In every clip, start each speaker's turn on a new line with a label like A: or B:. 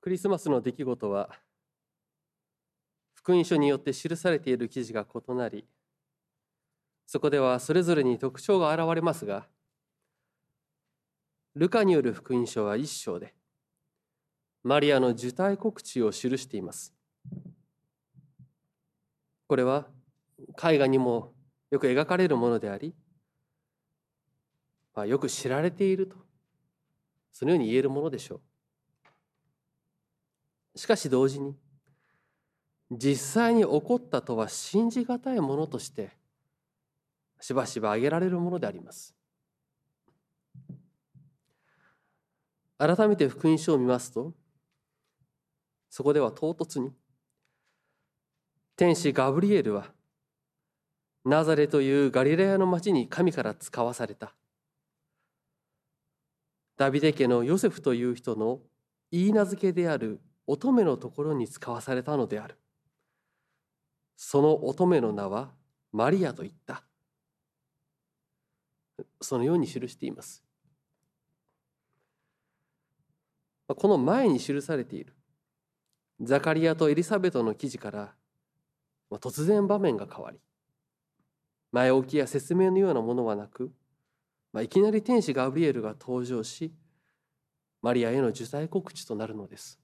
A: クリスマスの出来事は福音書によって記されている記事が異なりそこではそれぞれに特徴が現れますがルカによる福音書は一章でマリアの受胎告知を記しています。これは絵画にもよく描かれるものであり、まあ、よく知られているとそのように言えるものでしょう。しかし同時に実際に起こったとは信じがたいものとしてしばしば挙げられるものであります。改めて福音書を見ますとそこでは唐突に天使ガブリエルはナザレというガリラヤの町に神から使わされた。ダビデ家のヨセフという人の言い名付けである乙女のところに使わされたのである。その乙女の名はマリアと言った。そのように記しています。この前に記されている。ザカリアとエリザベトの記事から突然場面が変わり前置きや説明のようなものはなく、まあ、いきなり天使ガブリエルが登場しマリアへの受胎告知となるのです、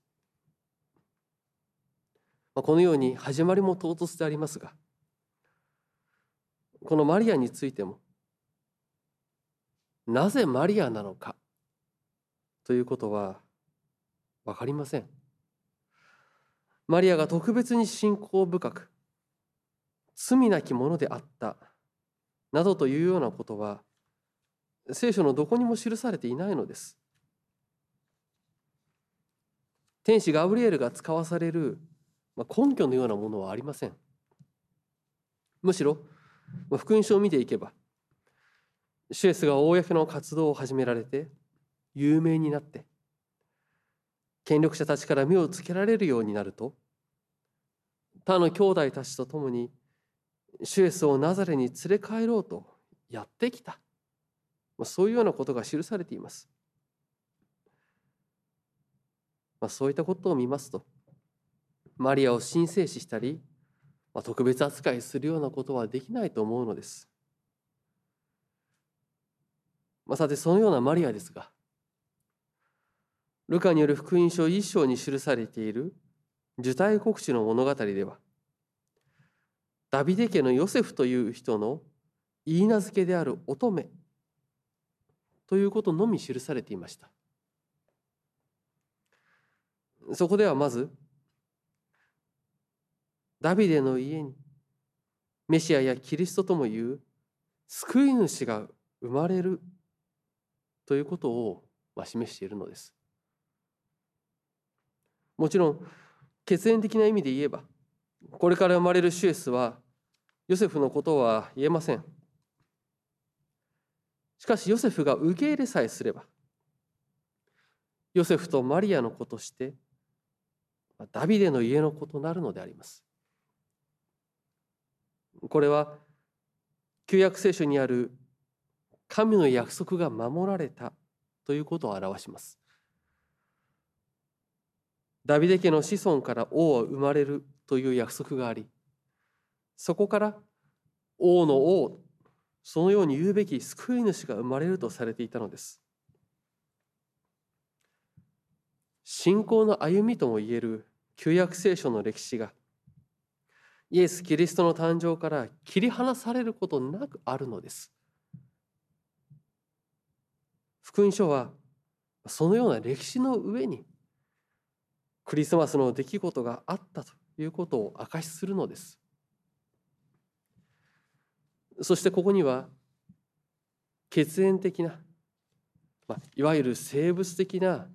A: このように始まりも唐突でありますがこのマリアについてもなぜマリアなのかということは分かりません。マリアが特別に信仰深く罪なき者であったなどというようなことは聖書のどこにも記されていないのです。天使ガブリエルが使わされるまあ根拠のようなものはありませんむしろ福音書を見ていけばシュエスが公の活動を始められて有名になって権力者たちから目をつけられるようになると他の兄弟たちと共にシュエスをナザレに連れ帰ろうとやってきたまあそういうようなことが記されています。まあ、そういったことを見ますとマリアを神聖視したり、特別扱いするようなことはできないと思うのです。まあ、さてそのようなマリアですがルカによる福音書一章に記されている受胎告知の物語ではダビデ家のヨセフという人の言い名付けである乙女ということのみ記されていましたそこではまずダビデの家にメシアやキリストともいう救い主が生まれるということを示しているのです。もちろん血縁的な意味で言えばこれから生まれるシュエスはヨセフのことは言えません。しかしヨセフが受け入れさえすればヨセフとマリアの子としてダビデの家の子となるのであります。これは旧約聖書にある神の約束が守られたということを表します。ダビデ家の子孫から王は生まれるという約束がありそこから王の王そのように言うべき救い主が生まれるとされていたのです。信仰の歩みともいえる旧約聖書の歴史がイエス・キリストの誕生から切り離されることなくあるのです福音書はそのような歴史の上にクリスマスの出来事があったということを証しするのです。そしてここには血縁的な、まあ、いわゆる生物的な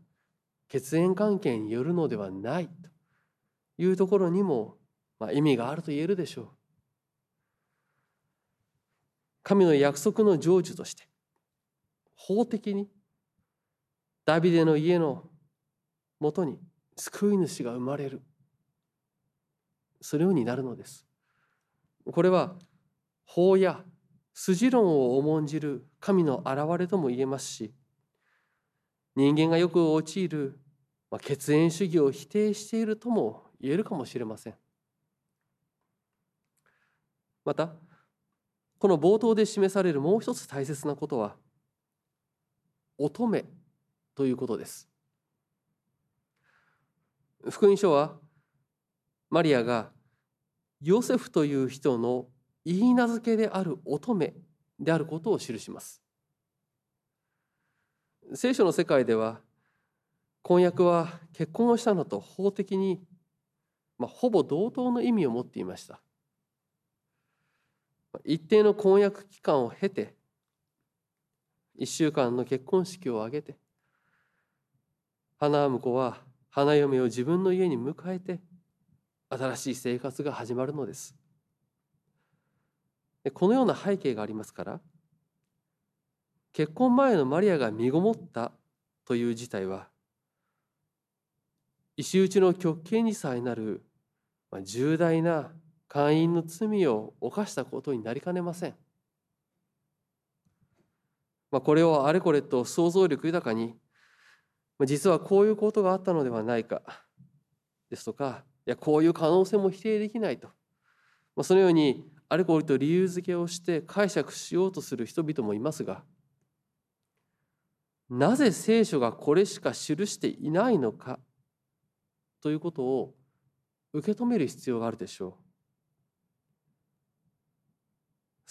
A: 血縁関係によるのではないというところにも、まあ、意味があると言えるでしょう。神の約束の成就として法的にダビデの家のもとに救い主が生まれる。そのようになるのです。これは法や筋論を重んじる神の現れとも言えますし人間がよく用いるま、血縁主義を否定しているとも言えるかもしれません。またこの冒頭で示されるもう一つ大切なことは乙女ということです。福音書はマリアがヨセフという人の言い名付けである乙女であることを記します。聖書の世界では婚約は結婚をしたのと法的に、まあ、ほぼ同等の意味を持っていました。一定の婚約期間を経て1週間の結婚式を挙げて花婿は花嫁を自分の家に迎えて新しい生活が始まるのです。このような背景がありますから結婚前のマリアが身ごもったという事態は石打ちの極刑にさえなる重大な会員の罪を犯したことになりかねません。まあ、これをあれこれと想像力豊かに実はこういうことがあったのではないかですとかいやこういう可能性も否定できないと、まあ、そのようにあれこれと理由付けをして解釈しようとする人々もいますがなぜ聖書がこれしか記していないのかということを受け止める必要があるでしょう。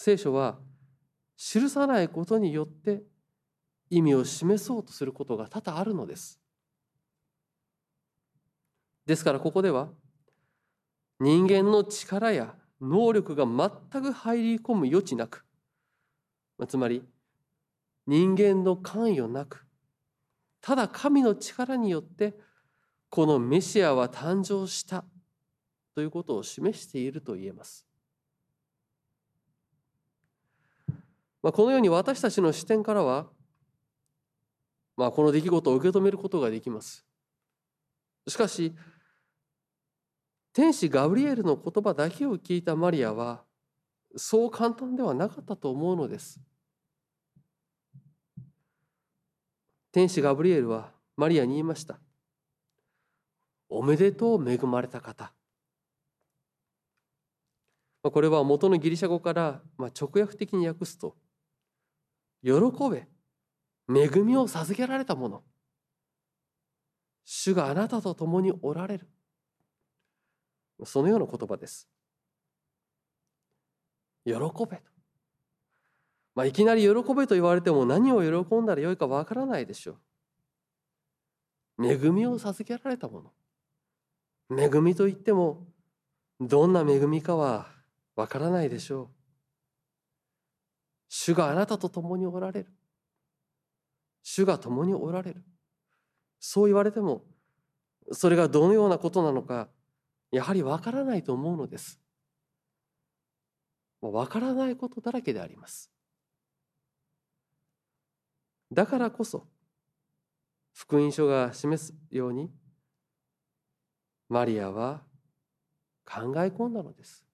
A: 聖書は記さないことによって意味を示そうとすることが多々あるのです。ですからここでは人間の力や能力が全く入り込む余地なくつまり人間の関与なくただ神の力によってこのメシアは誕生したということを示していると言えます。まあ、このように私たちの視点からは、まあ、この出来事を受け止めることができます。しかし天使ガブリエルの言葉だけを聞いたマリアはそう簡単ではなかったと思うのです。天使ガブリエルはマリアに言いました。おめでとう恵まれた方。これは元のギリシャ語から直訳的に訳すと、喜べ、恵みを授けられたもの。主があなたと共におられる。そのような言葉です。喜べと。まあ、いきなり喜べと言われても何を喜んだらよいかわからないでしょう。恵みを授けられたもの。恵みといってもどんな恵みかはわからないでしょう。主があなたと共におられる。主が共におられる。そう言われてもそれがどのようなことなのかやはりわからないと思うのです。わからないことだらけであります。だからこそ福音書が示すようにマリアは考え込んだのです。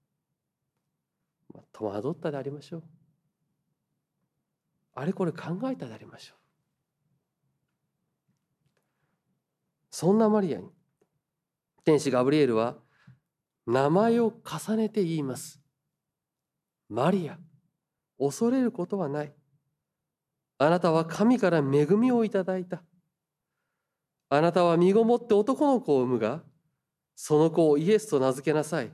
A: 戸惑ったでありましょう。あれこれ考えたでありましょう。そんなマリアに天使ガブリエルは名前を重ねて言います。マリア、恐れることはない。あなたは神から恵みをいただいた。あなたは身ごもって男の子を産むが、その子をイエスと名付けなさい。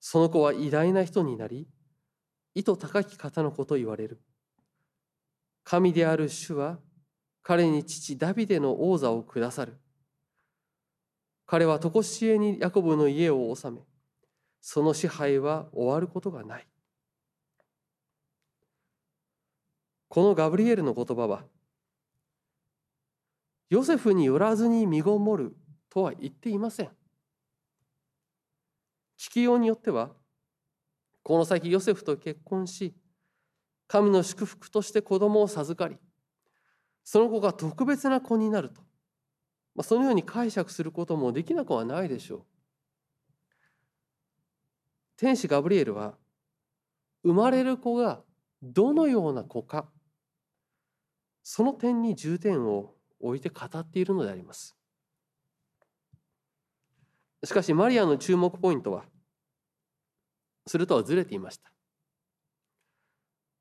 A: その子は偉大な人になり、意図高き方の子と言われる。神である主は、彼に父ダビデの王座を下さる。彼は常しえにヤコブの家を治め、その支配は終わることがない。このガブリエルの言葉は、ヨセフによらずに身ごもるとは言っていません。聞きようによっては、この先ヨセフと結婚し、神の祝福として子供を授かり、その子が特別な子になると。まあ、そのように解釈することもできなくはないでしょう。天使ガブリエルは生まれる子がどのような子かその点に重点を置いて語っているのでありますしかしマリアの注目ポイントはそれとはずれていました。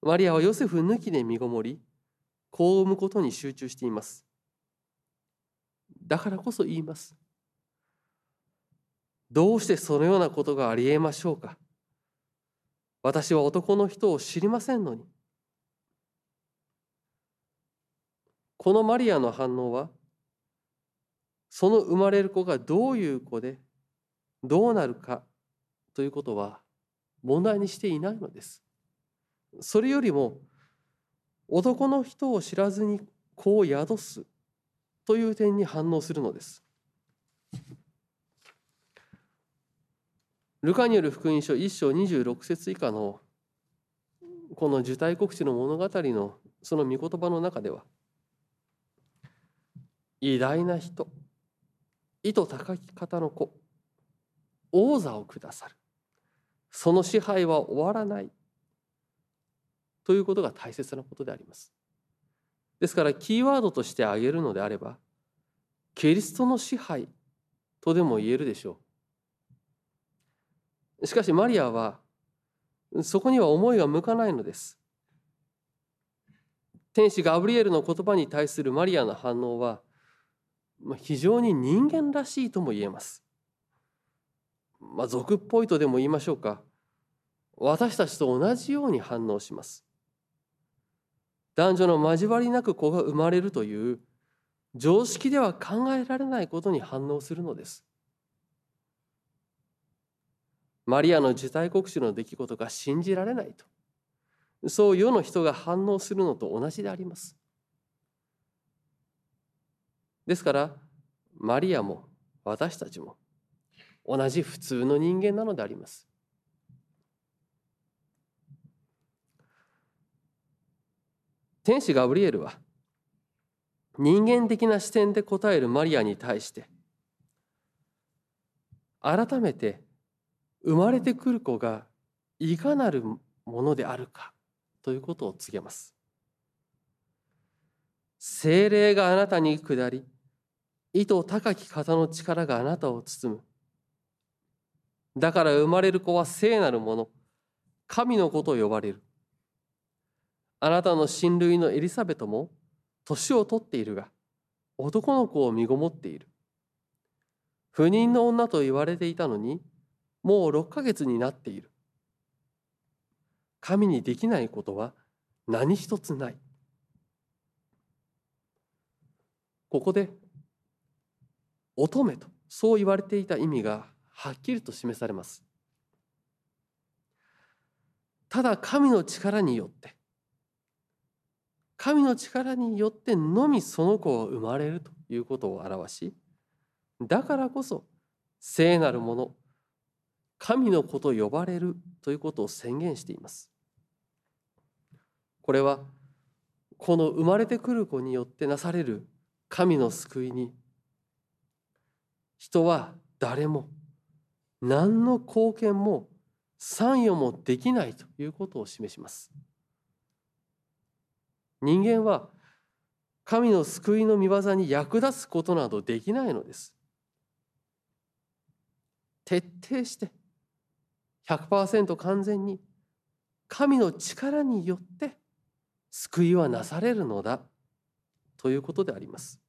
A: マリアはヨセフ抜きで身ごもり子を産むことに集中しています。だからこそ言います。どうしてそのようなことがありえましょうか。私は男の人を知りませんのに。このマリアの反応はその生まれる子がどういう子でどうなるかということは問題にしていないのです。それよりも男の人を知らずに子を宿すという点に反応するのです。ルカによる福音書1章26節以下のこの受胎告知の物語のその御言葉の中では偉大な人意図高き方の子王座を下さるその支配は終わらない。ということが大切なことであります。ですからキーワードとして挙げるのであればキリストの支配とでも言えるでしょう。しかしマリアはそこには思いが向かないのです。天使ガブリエルの言葉に対するマリアの反応は非常に人間らしいとも言えます。まあ、俗っぽいとでも言いましょうか。私たちと同じように反応します。男女の交わりなく子が生まれるという常識では考えられないことに反応するのです。マリアの受胎告知の出来事が信じられないと。そう世の人が反応するのと同じであります。ですからマリアも私たちも同じ普通の人間なのであります。天使ガブリエルは人間的な視点で答えるマリアに対して改めて生まれてくる子がいかなるものであるかということを告げます。精霊があなたに下り意図高き方の力があなたを包むだから生まれる子は聖なるもの。神の子と呼ばれる。あなたの親類のエリザベトも年を取っているが男の子を身ごもっている。不妊の女と言われていたのにもう6ヶ月になっている。神にできないことは何一つない。ここで乙女とそう言われていた意味がはっきりと示されます。ただ神の力によって神の力によってのみその子が生まれるということを表しだからこそ聖なるもの神の子と呼ばれるということを宣言しています。これはこの生まれてくる子によってなされる神の救いに人は誰も何の貢献も参与もできないということを示します人間は神の救いの御業に役立つことなどできないのです徹底して100%完全に神の力によって救いはなされるのだということであります。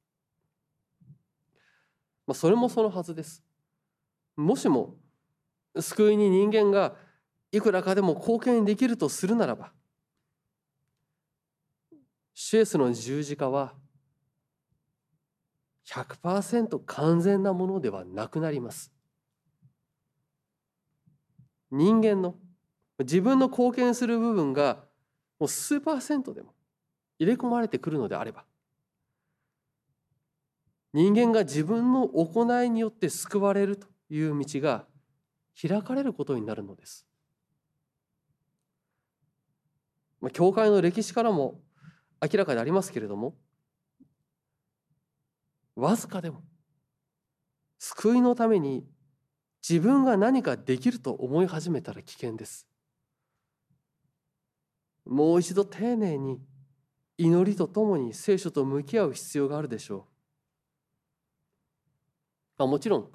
A: まあ、それもそのはずです。もしも救いに人間がいくらかでも貢献できるとするならばシエスの十字架は100%完全なものではなくなります。人間の自分の貢献する部分がもう数パーセントでも入れ込まれてくるのであれば人間が自分の行いによって救われるという道が開かれることになるのです。教会の歴史からも明らかでありますけれどもわずかでも救いのために自分が何かできると思い始めたら危険です。もう一度丁寧に祈りとともに聖書と向き合う必要があるでしょう。まあもちろん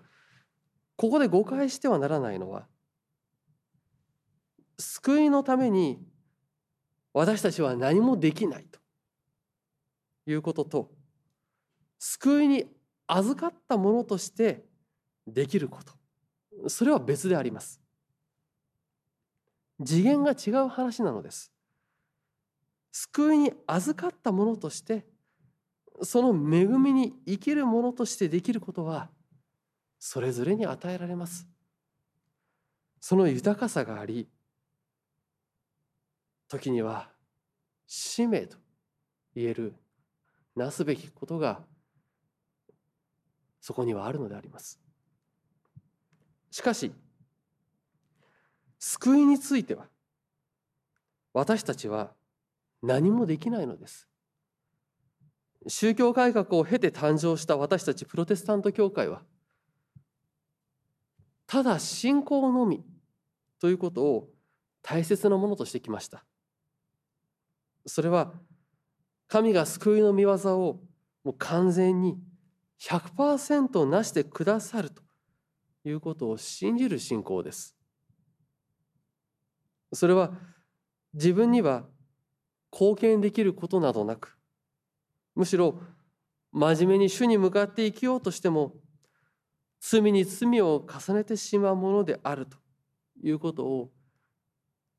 A: ここで誤解してはならないのは救いのために私たちは何もできないということと救いに預かったものとしてできること。それは別であります。次元が違う話なのです。救いに預かったものとしてその恵みに生きるものとしてできることはそれぞれに与えられます。その豊かさがあり時には使命と言えるなすべきことがそこにはあるのであります。しかし救いについては私たちは何もできないのです。宗教改革を経て誕生した私たちプロテスタント教会はただ信仰のみということを大切なものとしてきましたそれは神が救いの御業をもう完全に100%なしてくださるということを信じる信仰です。それは自分には貢献できることなどなくむしろ真面目に主に向かって生きようとしても罪に罪を重ねてしまうものであるということを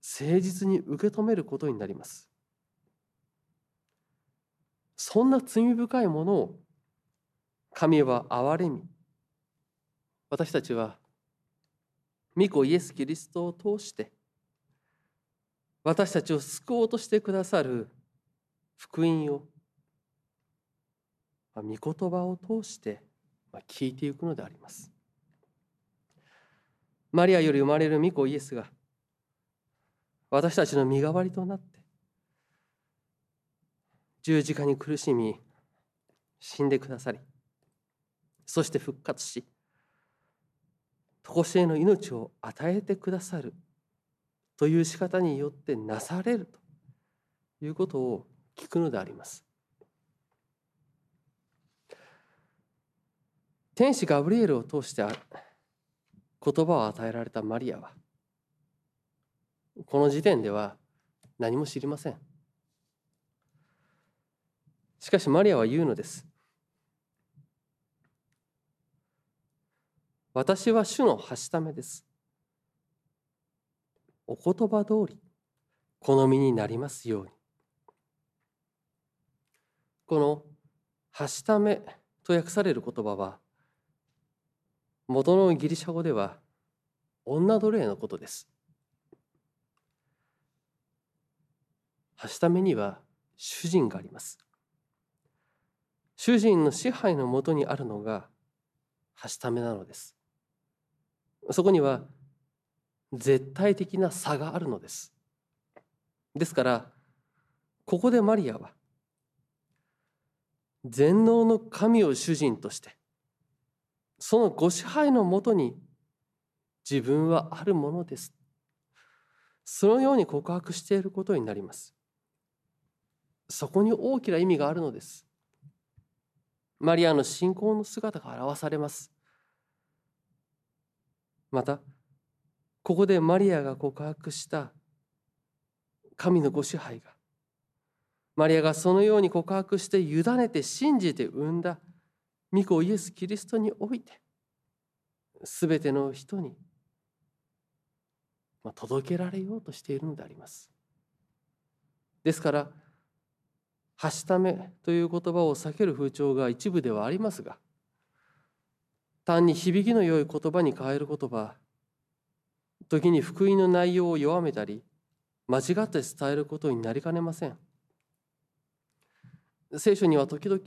A: 誠実に受け止めることになります。そんな罪深いものを神は憐れみ私たちは御子イエス・キリストを通して私たちを救おうとしてくださる福音を御言葉を通して聞いていくのであります。マリアより生まれる御子イエスが私たちの身代わりとなって十字架に苦しみ死んでくださりそして復活し常しえの命を与えてくださるという仕方によってなされるということを聞くのであります。天使ガブリエルを通して言葉を与えられたマリアはこの時点では何も知りません。しかしマリアは言うのです。私は主のはしためです。お言葉通り好みになりますように。この「はしため」と訳される言葉は元のギリシャ語では女奴隷のことです。はしためには主人があります。主人の支配のもとにあるのがはしためなのですそこには絶対的な差があるのですですからここでマリアは全能の神を主人としてそのご支配のもとに自分はあるものです。そのように告白していることになります。そこに大きな意味があるのです。マリアの信仰の姿が表されます。またここでマリアが告白した神のご支配がマリアがそのように告白して委ねて信じて産んだ御子イエス・キリストにおいて全ての人に届けられようとしているのであります。ですからはしためという言葉を避ける風潮が一部ではありますが単に響きの良い言葉に変える言葉時に福音の内容を弱めたり間違って伝えることになりかねません聖書には時々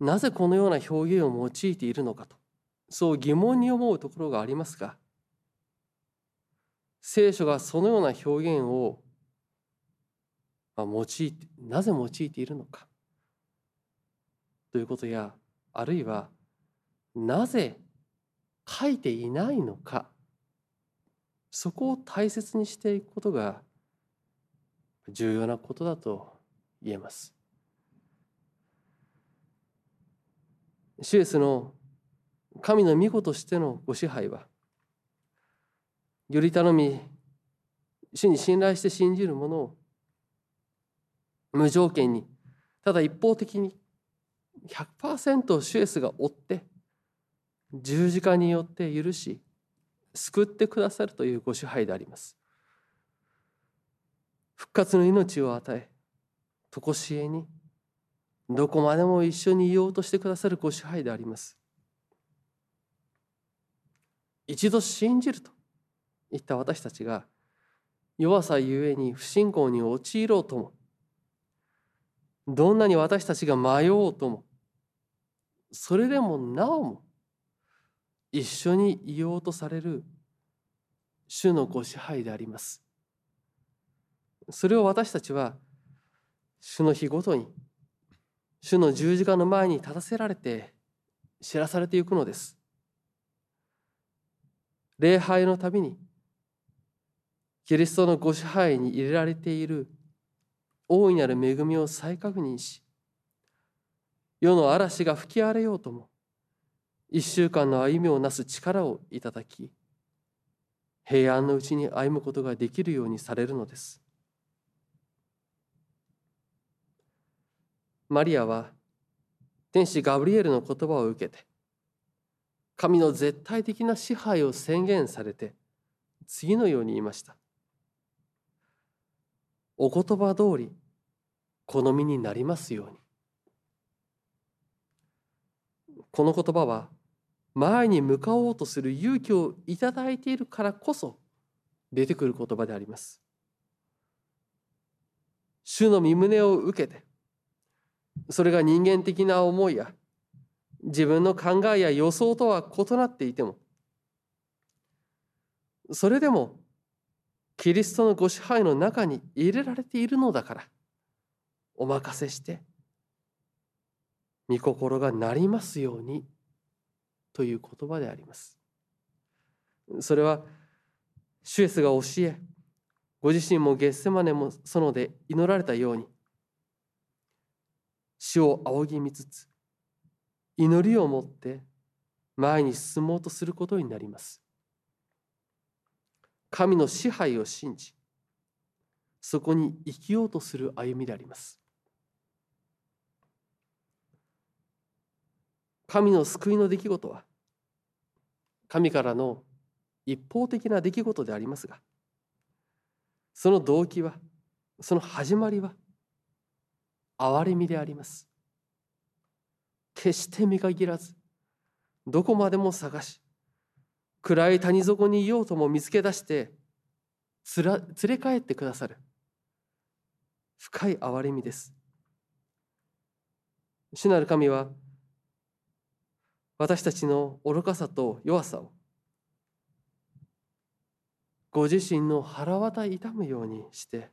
A: なぜこのような表現を用いているのかとそう疑問に思うところがありますが聖書がそのような表現を用いてなぜ用いているのかということやあるいはなぜ書いていないのかそこを大切にしていくことが重要なことだと言えます。シュエスの神の御子としてのご支配はより頼み主に信頼して信じる者を無条件にただ一方的に100%シュエスが追って十字架によって許し救ってくださるというご支配であります。復活の命を与え常しえにどこまでも一緒にいようとしてくださるご支配であります一度信じるといった私たちが弱さゆえに不信仰に陥ろうともどんなに私たちが迷おうともそれでもなおも一緒にいようとされる主のご支配であります。それを私たちは主の日ごとに主の十字架の前に立たせられて知らされていくのです。礼拝のたびにキリストのご支配に入れられている大いなる恵みを再確認し世の嵐が吹き荒れようとも一週間の歩みをなす力をいただき平安のうちに歩むことができるようにされるのですマリアは天使ガブリエルの言葉を受けて神の絶対的な支配を宣言されて次のように言いました。お言葉通り好みになりますように。この言葉は前に向かおうとする勇気をいただいているからこそ出てくる言葉であります。主の身旨を受けてそれが人間的な思いや自分の考えや予想とは異なっていてもそれでもキリストのご支配の中に入れられているのだからお任せして御心がなりますようにという言葉であります。それはシュエスが教えご自身もゲッセマネも園で祈られたように死を仰ぎ見つつ祈りを持って前に進もうとすることになります。神の支配を信じそこに生きようとする歩みであります。神の救いの出来事は神からの一方的な出来事でありますがその動機はその始まりは憐れみであります。決して見限らずどこまでも探し暗い谷底にいようとも見つけ出してつら連れ帰ってくださる。深い憐れみです。主なる神は私たちの愚かさと弱さをご自身の腹渡痛むようにして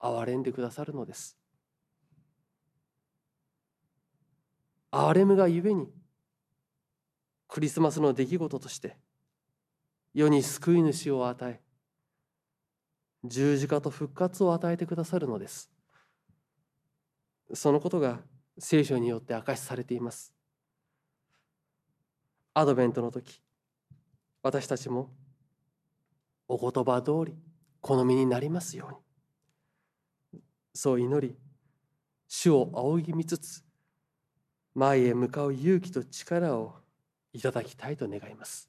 A: 憐れんでくださるのです。憐れむがゆえにクリスマスの出来事として世に救い主を与え十字架と復活を与えてくださるのです。そのことが聖書によって明かしされています。アドベントの時私たちもお言葉通り好みになりますように。そう祈り主を仰ぎ見つつ前へ向かう勇気と力をいただきたいと願います。